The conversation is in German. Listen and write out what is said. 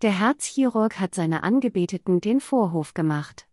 Der Herzchirurg hat seiner Angebeteten den Vorhof gemacht.